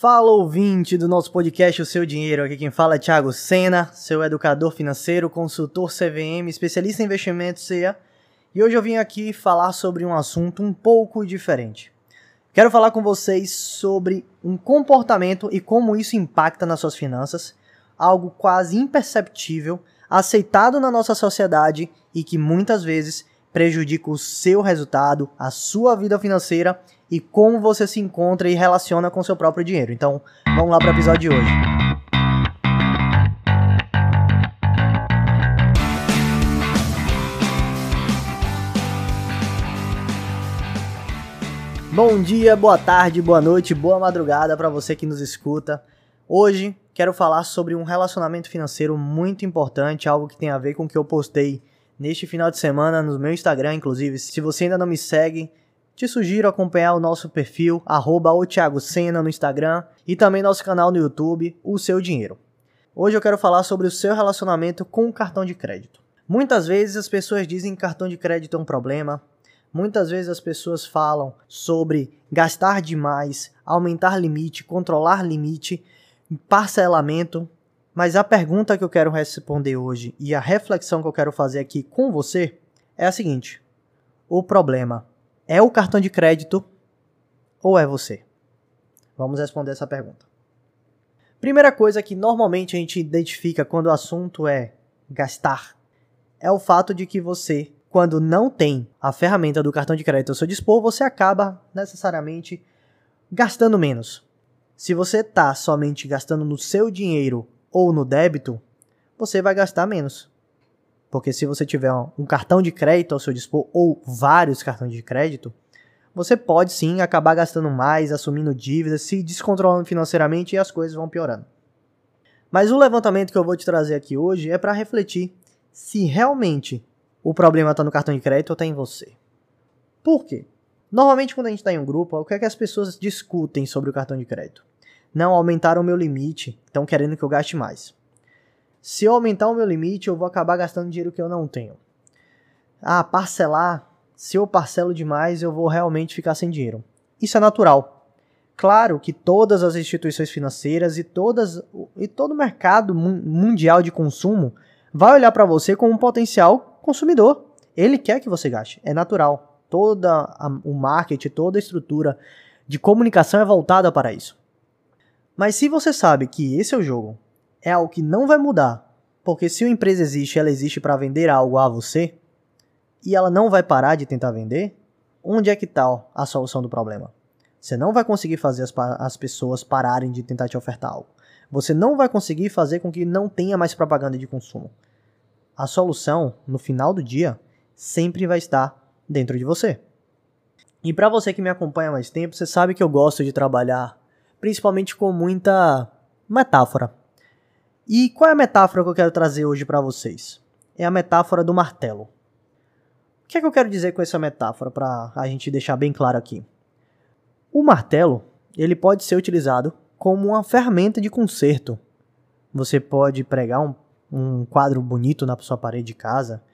Fala ouvinte do nosso podcast O Seu Dinheiro, aqui quem fala é Thiago Sena, seu educador financeiro, consultor CVM, especialista em investimentos CEA, e hoje eu vim aqui falar sobre um assunto um pouco diferente. Quero falar com vocês sobre um comportamento e como isso impacta nas suas finanças, algo quase imperceptível, aceitado na nossa sociedade e que muitas vezes prejudica o seu resultado, a sua vida financeira e como você se encontra e relaciona com seu próprio dinheiro. Então, vamos lá para o episódio de hoje. Bom dia, boa tarde, boa noite, boa madrugada para você que nos escuta. Hoje quero falar sobre um relacionamento financeiro muito importante, algo que tem a ver com o que eu postei neste final de semana no meu Instagram, inclusive. Se você ainda não me segue, te sugiro acompanhar o nosso perfil, arroba no Instagram e também nosso canal no YouTube, O Seu Dinheiro. Hoje eu quero falar sobre o seu relacionamento com o cartão de crédito. Muitas vezes as pessoas dizem que cartão de crédito é um problema, muitas vezes as pessoas falam sobre gastar demais, aumentar limite, controlar limite, parcelamento, mas a pergunta que eu quero responder hoje e a reflexão que eu quero fazer aqui com você é a seguinte: o problema é o cartão de crédito ou é você? Vamos responder essa pergunta. Primeira coisa que normalmente a gente identifica quando o assunto é gastar é o fato de que você, quando não tem a ferramenta do cartão de crédito ao seu dispor, você acaba necessariamente gastando menos. Se você está somente gastando no seu dinheiro ou no débito, você vai gastar menos. Porque se você tiver um cartão de crédito ao seu dispor ou vários cartões de crédito, você pode sim acabar gastando mais, assumindo dívidas, se descontrolando financeiramente e as coisas vão piorando. Mas o levantamento que eu vou te trazer aqui hoje é para refletir se realmente o problema está no cartão de crédito ou está em você. Por quê? Normalmente quando a gente está em um grupo, o que é que as pessoas discutem sobre o cartão de crédito? Não aumentaram o meu limite, estão querendo que eu gaste mais. Se eu aumentar o meu limite, eu vou acabar gastando dinheiro que eu não tenho. Ah, parcelar. Se eu parcelo demais, eu vou realmente ficar sem dinheiro. Isso é natural. Claro que todas as instituições financeiras e, todas, e todo o mercado mundial de consumo vai olhar para você como um potencial consumidor. Ele quer que você gaste. É natural. Toda a, o marketing, toda a estrutura de comunicação é voltada para isso. Mas se você sabe que esse é o jogo, é algo que não vai mudar, porque se uma empresa existe, ela existe para vender algo a você, e ela não vai parar de tentar vender, onde é que está a solução do problema? Você não vai conseguir fazer as, as pessoas pararem de tentar te ofertar algo. Você não vai conseguir fazer com que não tenha mais propaganda de consumo. A solução, no final do dia, sempre vai estar dentro de você. E para você que me acompanha há mais tempo, você sabe que eu gosto de trabalhar principalmente com muita metáfora. E qual é a metáfora que eu quero trazer hoje para vocês? É a metáfora do martelo. O que é que eu quero dizer com essa metáfora para a gente deixar bem claro aqui? O martelo, ele pode ser utilizado como uma ferramenta de conserto. Você pode pregar um, um quadro bonito na sua parede de casa,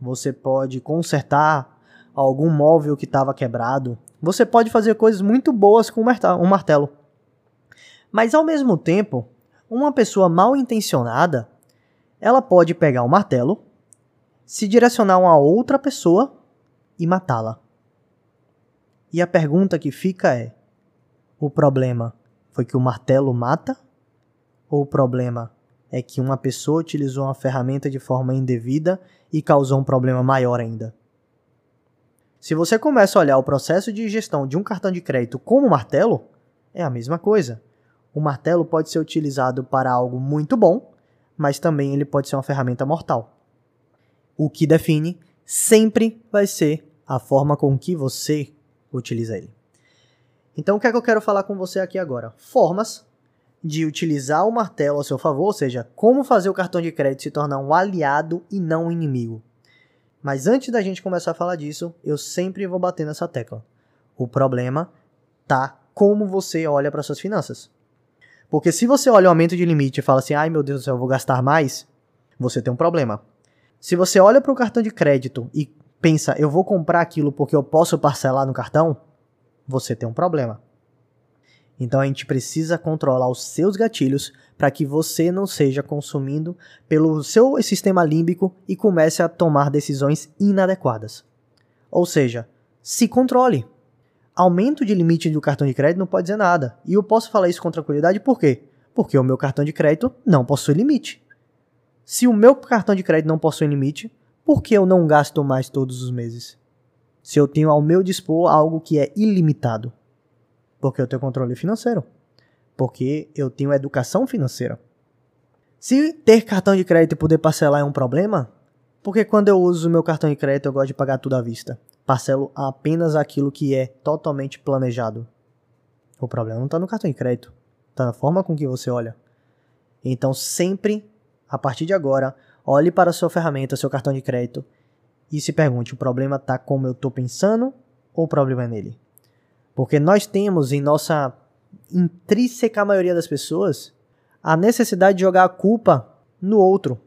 você pode consertar algum móvel que estava quebrado, você pode fazer coisas muito boas com um martelo. Mas ao mesmo tempo, uma pessoa mal intencionada, ela pode pegar o um martelo, se direcionar a uma outra pessoa e matá-la. E a pergunta que fica é: o problema foi que o martelo mata? Ou o problema é que uma pessoa utilizou uma ferramenta de forma indevida e causou um problema maior ainda? Se você começa a olhar o processo de gestão de um cartão de crédito como martelo, é a mesma coisa. O martelo pode ser utilizado para algo muito bom, mas também ele pode ser uma ferramenta mortal. O que define sempre vai ser a forma com que você utiliza ele. Então, o que é que eu quero falar com você aqui agora? Formas de utilizar o martelo a seu favor, ou seja, como fazer o cartão de crédito se tornar um aliado e não um inimigo. Mas antes da gente começar a falar disso, eu sempre vou bater nessa tecla. O problema tá como você olha para suas finanças. Porque se você olha o aumento de limite e fala assim, ai meu Deus do céu, eu vou gastar mais, você tem um problema. Se você olha para o cartão de crédito e pensa, eu vou comprar aquilo porque eu posso parcelar no cartão, você tem um problema. Então a gente precisa controlar os seus gatilhos para que você não seja consumindo pelo seu sistema límbico e comece a tomar decisões inadequadas. Ou seja, se controle. Aumento de limite do cartão de crédito não pode dizer nada. E eu posso falar isso com tranquilidade por quê? Porque o meu cartão de crédito não possui limite. Se o meu cartão de crédito não possui limite, por que eu não gasto mais todos os meses? Se eu tenho ao meu dispor algo que é ilimitado. Porque eu tenho controle financeiro. Porque eu tenho educação financeira. Se ter cartão de crédito e poder parcelar é um problema, porque quando eu uso o meu cartão de crédito eu gosto de pagar tudo à vista. Parcelo apenas aquilo que é totalmente planejado. O problema não está no cartão de crédito, está na forma com que você olha. Então sempre, a partir de agora, olhe para a sua ferramenta, seu cartão de crédito e se pergunte: o problema está como eu estou pensando ou o problema é nele? Porque nós temos em nossa intrínseca maioria das pessoas a necessidade de jogar a culpa no outro.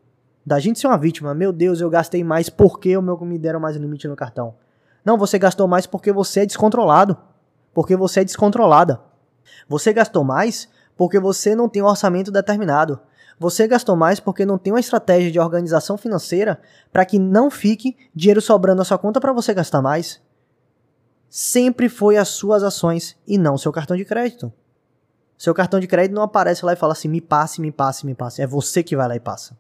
Da gente ser uma vítima. Meu Deus, eu gastei mais porque meu me deram mais limite no cartão. Não, você gastou mais porque você é descontrolado. Porque você é descontrolada. Você gastou mais porque você não tem um orçamento determinado. Você gastou mais porque não tem uma estratégia de organização financeira para que não fique dinheiro sobrando na sua conta para você gastar mais sempre foi as suas ações e não seu cartão de crédito. Seu cartão de crédito não aparece lá e fala assim: me passe, me passe, me passe. É você que vai lá e passa.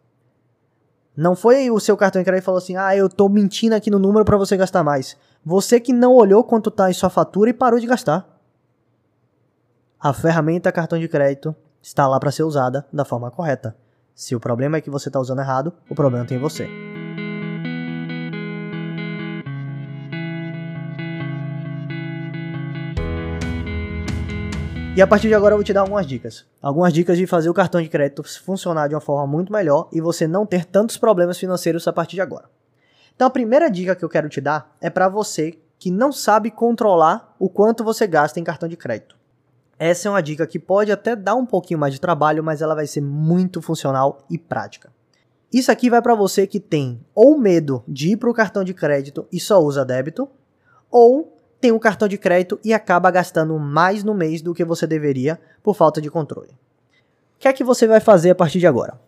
Não foi o seu cartão de crédito que falou assim: ah, eu tô mentindo aqui no número para você gastar mais. Você que não olhou quanto tá em sua fatura e parou de gastar. A ferramenta cartão de crédito está lá para ser usada da forma correta. Se o problema é que você está usando errado, o problema tem você. E a partir de agora eu vou te dar algumas dicas. Algumas dicas de fazer o cartão de crédito funcionar de uma forma muito melhor e você não ter tantos problemas financeiros a partir de agora. Então a primeira dica que eu quero te dar é para você que não sabe controlar o quanto você gasta em cartão de crédito. Essa é uma dica que pode até dar um pouquinho mais de trabalho, mas ela vai ser muito funcional e prática. Isso aqui vai para você que tem ou medo de ir para o cartão de crédito e só usa débito, ou tem um cartão de crédito e acaba gastando mais no mês do que você deveria por falta de controle. O que é que você vai fazer a partir de agora?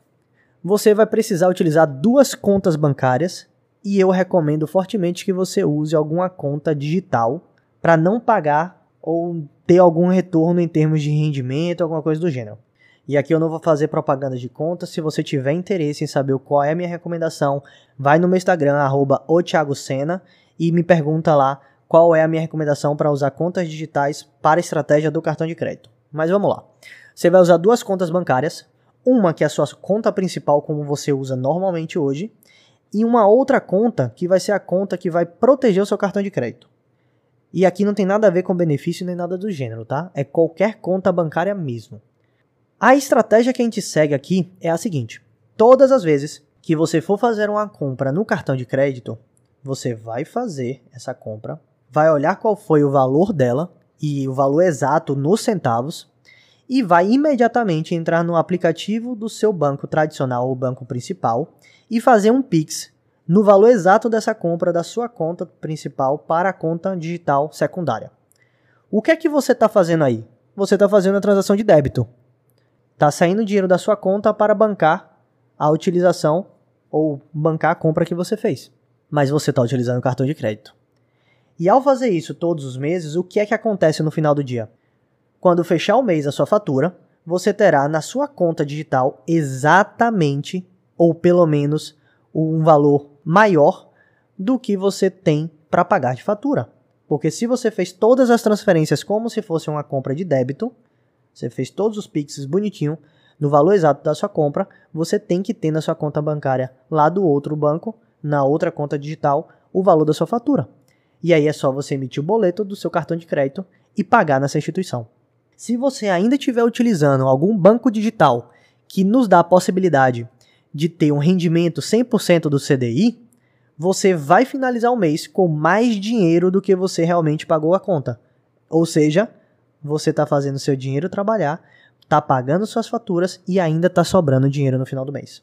Você vai precisar utilizar duas contas bancárias e eu recomendo fortemente que você use alguma conta digital para não pagar ou ter algum retorno em termos de rendimento, alguma coisa do gênero. E aqui eu não vou fazer propaganda de conta. Se você tiver interesse em saber qual é a minha recomendação, vai no meu Instagram, arroba e me pergunta lá qual é a minha recomendação para usar contas digitais para a estratégia do cartão de crédito. Mas vamos lá. Você vai usar duas contas bancárias, uma que é a sua conta principal como você usa normalmente hoje, e uma outra conta que vai ser a conta que vai proteger o seu cartão de crédito. E aqui não tem nada a ver com benefício nem nada do gênero, tá? É qualquer conta bancária mesmo. A estratégia que a gente segue aqui é a seguinte: todas as vezes que você for fazer uma compra no cartão de crédito, você vai fazer essa compra vai olhar qual foi o valor dela e o valor exato nos centavos e vai imediatamente entrar no aplicativo do seu banco tradicional ou banco principal e fazer um Pix no valor exato dessa compra da sua conta principal para a conta digital secundária. O que é que você está fazendo aí? Você está fazendo a transação de débito. Está saindo dinheiro da sua conta para bancar a utilização ou bancar a compra que você fez. Mas você está utilizando o cartão de crédito. E ao fazer isso todos os meses, o que é que acontece no final do dia? Quando fechar o mês a sua fatura, você terá na sua conta digital exatamente, ou pelo menos, um valor maior do que você tem para pagar de fatura. Porque se você fez todas as transferências como se fosse uma compra de débito, você fez todos os pixels bonitinho, no valor exato da sua compra, você tem que ter na sua conta bancária lá do outro banco, na outra conta digital, o valor da sua fatura. E aí é só você emitir o boleto do seu cartão de crédito e pagar nessa instituição. Se você ainda estiver utilizando algum banco digital que nos dá a possibilidade de ter um rendimento 100% do CDI, você vai finalizar o mês com mais dinheiro do que você realmente pagou a conta. Ou seja, você está fazendo seu dinheiro trabalhar, está pagando suas faturas e ainda está sobrando dinheiro no final do mês.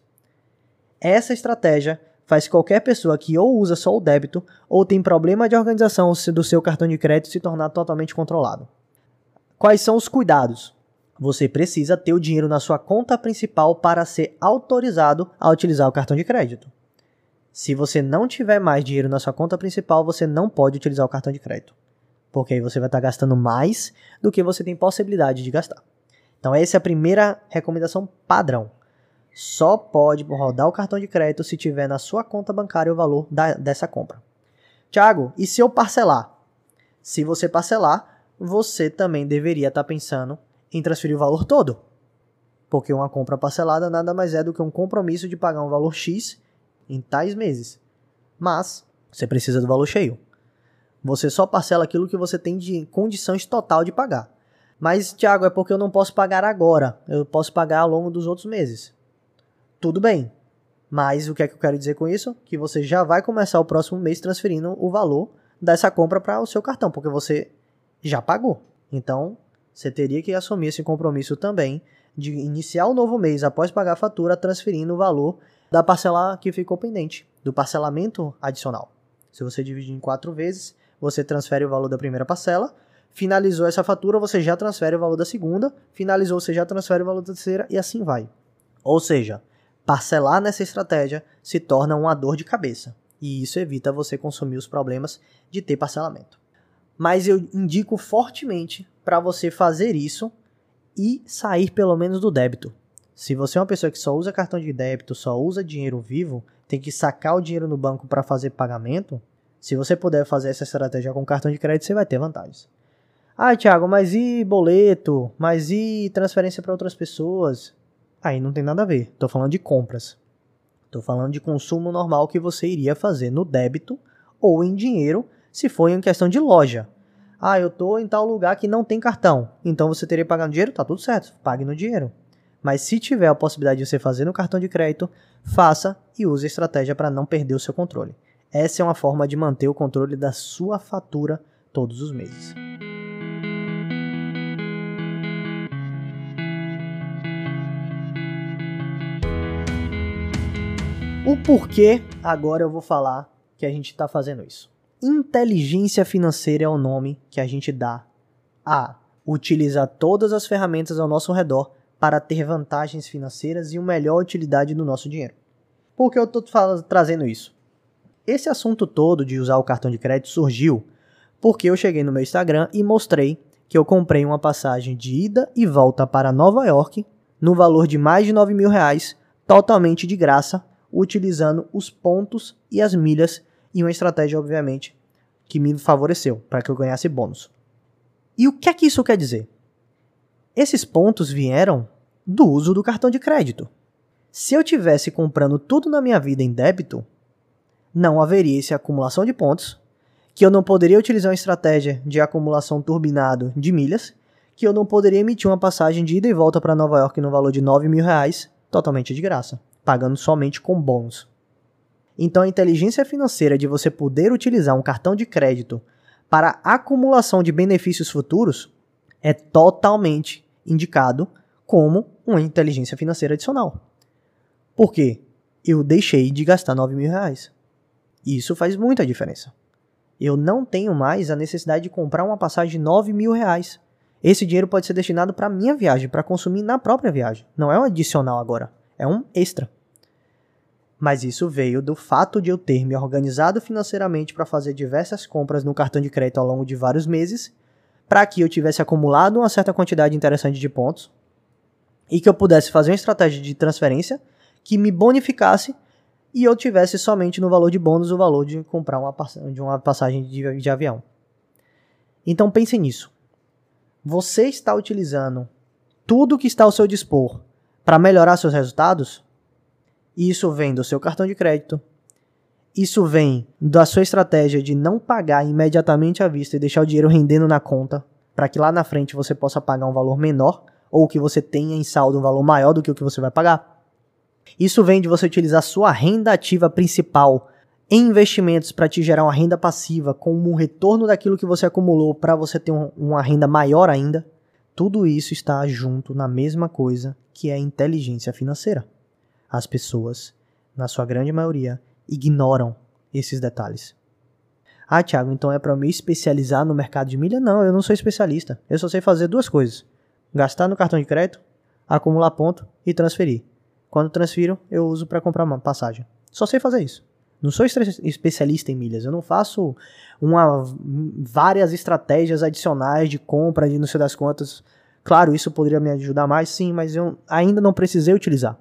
Essa estratégia faz qualquer pessoa que ou usa só o débito ou tem problema de organização do seu cartão de crédito se tornar totalmente controlado. Quais são os cuidados? Você precisa ter o dinheiro na sua conta principal para ser autorizado a utilizar o cartão de crédito. Se você não tiver mais dinheiro na sua conta principal, você não pode utilizar o cartão de crédito. Porque aí você vai estar gastando mais do que você tem possibilidade de gastar. Então, essa é a primeira recomendação padrão. Só pode rodar o cartão de crédito se tiver na sua conta bancária o valor da, dessa compra. Tiago, e se eu parcelar? Se você parcelar, você também deveria estar pensando em transferir o valor todo. Porque uma compra parcelada nada mais é do que um compromisso de pagar um valor X em tais meses. Mas você precisa do valor cheio. Você só parcela aquilo que você tem de condições total de pagar. Mas, Thiago, é porque eu não posso pagar agora. Eu posso pagar ao longo dos outros meses. Tudo bem. Mas o que é que eu quero dizer com isso? Que você já vai começar o próximo mês transferindo o valor dessa compra para o seu cartão, porque você já pagou. Então, você teria que assumir esse compromisso também de iniciar o novo mês após pagar a fatura, transferindo o valor da parcela que ficou pendente, do parcelamento adicional. Se você dividir em quatro vezes, você transfere o valor da primeira parcela, finalizou essa fatura, você já transfere o valor da segunda, finalizou, você já transfere o valor da terceira e assim vai. Ou seja, parcelar nessa estratégia se torna uma dor de cabeça, e isso evita você consumir os problemas de ter parcelamento. Mas eu indico fortemente para você fazer isso e sair pelo menos do débito. Se você é uma pessoa que só usa cartão de débito, só usa dinheiro vivo, tem que sacar o dinheiro no banco para fazer pagamento, se você puder fazer essa estratégia com cartão de crédito, você vai ter vantagens. Ah, Thiago, mas e boleto? Mas e transferência para outras pessoas? Aí não tem nada a ver. Estou falando de compras. Estou falando de consumo normal que você iria fazer no débito ou em dinheiro, se for em questão de loja. Ah, eu tô em tal lugar que não tem cartão. Então você teria que pagar no dinheiro? Tá tudo certo, pague no dinheiro. Mas se tiver a possibilidade de você fazer no cartão de crédito, faça e use a estratégia para não perder o seu controle. Essa é uma forma de manter o controle da sua fatura todos os meses. O porquê agora eu vou falar que a gente está fazendo isso. Inteligência financeira é o nome que a gente dá a utilizar todas as ferramentas ao nosso redor para ter vantagens financeiras e uma melhor utilidade do nosso dinheiro. Por que eu estou trazendo isso? Esse assunto todo de usar o cartão de crédito surgiu porque eu cheguei no meu Instagram e mostrei que eu comprei uma passagem de ida e volta para Nova York no valor de mais de 9 mil reais, totalmente de graça, utilizando os pontos e as milhas e uma estratégia, obviamente, que me favoreceu para que eu ganhasse bônus. E o que é que isso quer dizer? Esses pontos vieram do uso do cartão de crédito. Se eu tivesse comprando tudo na minha vida em débito, não haveria essa acumulação de pontos, que eu não poderia utilizar uma estratégia de acumulação turbinado de milhas, que eu não poderia emitir uma passagem de ida e volta para Nova York no valor de 9 mil reais, totalmente de graça, pagando somente com bônus. Então, a inteligência financeira de você poder utilizar um cartão de crédito para acumulação de benefícios futuros é totalmente indicado como uma inteligência financeira adicional. Por quê? Eu deixei de gastar 9 mil reais. Isso faz muita diferença. Eu não tenho mais a necessidade de comprar uma passagem de 9 mil reais. Esse dinheiro pode ser destinado para minha viagem, para consumir na própria viagem. Não é um adicional agora, é um extra. Mas isso veio do fato de eu ter me organizado financeiramente para fazer diversas compras no cartão de crédito ao longo de vários meses, para que eu tivesse acumulado uma certa quantidade interessante de pontos e que eu pudesse fazer uma estratégia de transferência que me bonificasse e eu tivesse somente no valor de bônus o valor de comprar uma, de uma passagem de, de avião. Então pense nisso. Você está utilizando tudo que está ao seu dispor para melhorar seus resultados? Isso vem do seu cartão de crédito. Isso vem da sua estratégia de não pagar imediatamente à vista e deixar o dinheiro rendendo na conta, para que lá na frente você possa pagar um valor menor ou que você tenha em saldo um valor maior do que o que você vai pagar. Isso vem de você utilizar sua renda ativa principal em investimentos para te gerar uma renda passiva como um retorno daquilo que você acumulou para você ter um, uma renda maior ainda. Tudo isso está junto na mesma coisa que é inteligência financeira as pessoas, na sua grande maioria, ignoram esses detalhes. Ah, Thiago, então é para me especializar no mercado de milha? Não, eu não sou especialista. Eu só sei fazer duas coisas: gastar no cartão de crédito, acumular ponto e transferir. Quando transfiro, eu uso para comprar uma passagem. Só sei fazer isso. Não sou especialista em milhas. Eu não faço uma, várias estratégias adicionais de compra de não sei das quantas. Claro, isso poderia me ajudar mais, sim, mas eu ainda não precisei utilizar.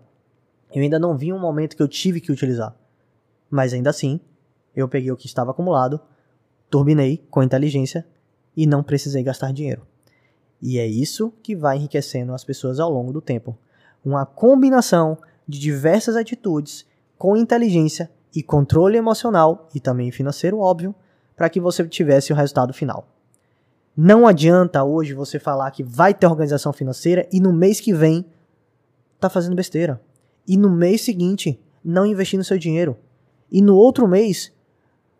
Eu ainda não vi um momento que eu tive que utilizar. Mas ainda assim, eu peguei o que estava acumulado, turbinei com inteligência e não precisei gastar dinheiro. E é isso que vai enriquecendo as pessoas ao longo do tempo. Uma combinação de diversas atitudes com inteligência e controle emocional e também financeiro, óbvio, para que você tivesse o resultado final. Não adianta hoje você falar que vai ter organização financeira e no mês que vem tá fazendo besteira. E no mês seguinte não investir no seu dinheiro. E no outro mês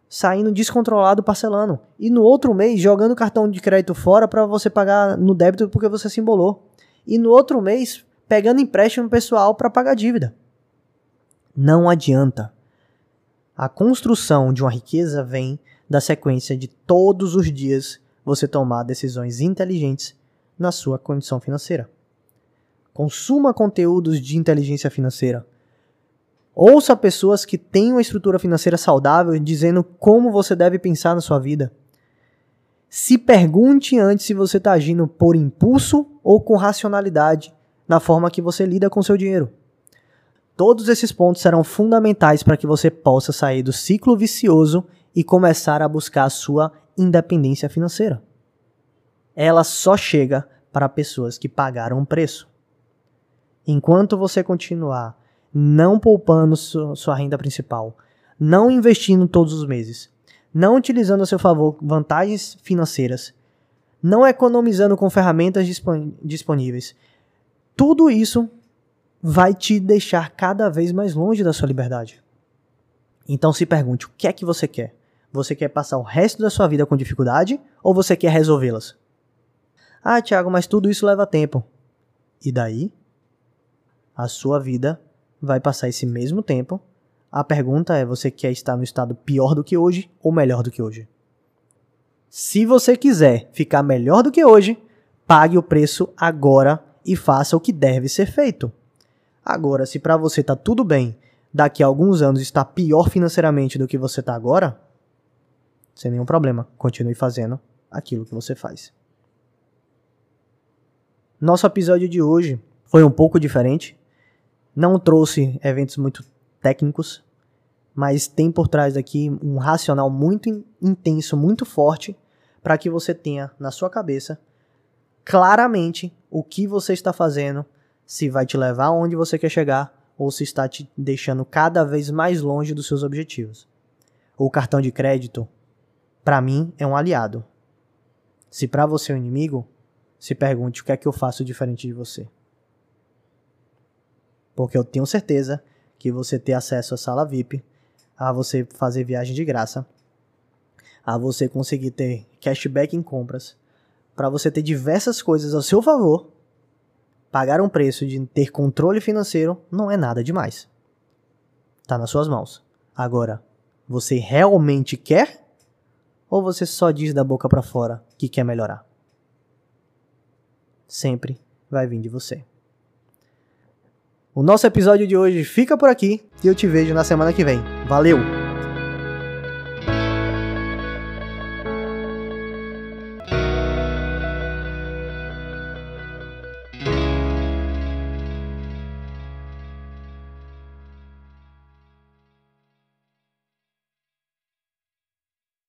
saindo descontrolado parcelando. E no outro mês jogando o cartão de crédito fora para você pagar no débito porque você se embolou. E no outro mês pegando empréstimo pessoal para pagar dívida. Não adianta. A construção de uma riqueza vem da sequência de todos os dias você tomar decisões inteligentes na sua condição financeira. Consuma conteúdos de inteligência financeira. Ouça pessoas que têm uma estrutura financeira saudável dizendo como você deve pensar na sua vida. Se pergunte antes se você está agindo por impulso ou com racionalidade na forma que você lida com seu dinheiro. Todos esses pontos serão fundamentais para que você possa sair do ciclo vicioso e começar a buscar a sua independência financeira. Ela só chega para pessoas que pagaram um preço. Enquanto você continuar não poupando sua renda principal, não investindo todos os meses, não utilizando a seu favor vantagens financeiras, não economizando com ferramentas disponíveis, tudo isso vai te deixar cada vez mais longe da sua liberdade. Então se pergunte: o que é que você quer? Você quer passar o resto da sua vida com dificuldade ou você quer resolvê-las? Ah, Thiago, mas tudo isso leva tempo. E daí? A sua vida vai passar esse mesmo tempo. A pergunta é: você quer estar no estado pior do que hoje ou melhor do que hoje? Se você quiser ficar melhor do que hoje, pague o preço agora e faça o que deve ser feito. Agora, se para você tá tudo bem, daqui a alguns anos está pior financeiramente do que você tá agora, sem nenhum problema, continue fazendo aquilo que você faz. Nosso episódio de hoje foi um pouco diferente. Não trouxe eventos muito técnicos, mas tem por trás daqui um racional muito intenso, muito forte, para que você tenha na sua cabeça claramente o que você está fazendo, se vai te levar aonde você quer chegar ou se está te deixando cada vez mais longe dos seus objetivos. O cartão de crédito, para mim, é um aliado. Se para você é um inimigo, se pergunte o que é que eu faço diferente de você. Porque eu tenho certeza que você ter acesso à sala VIP, a você fazer viagem de graça, a você conseguir ter cashback em compras, para você ter diversas coisas ao seu favor, pagar um preço de ter controle financeiro não é nada demais. Tá nas suas mãos. Agora, você realmente quer ou você só diz da boca para fora que quer melhorar? Sempre vai vir de você. O nosso episódio de hoje fica por aqui e eu te vejo na semana que vem. Valeu!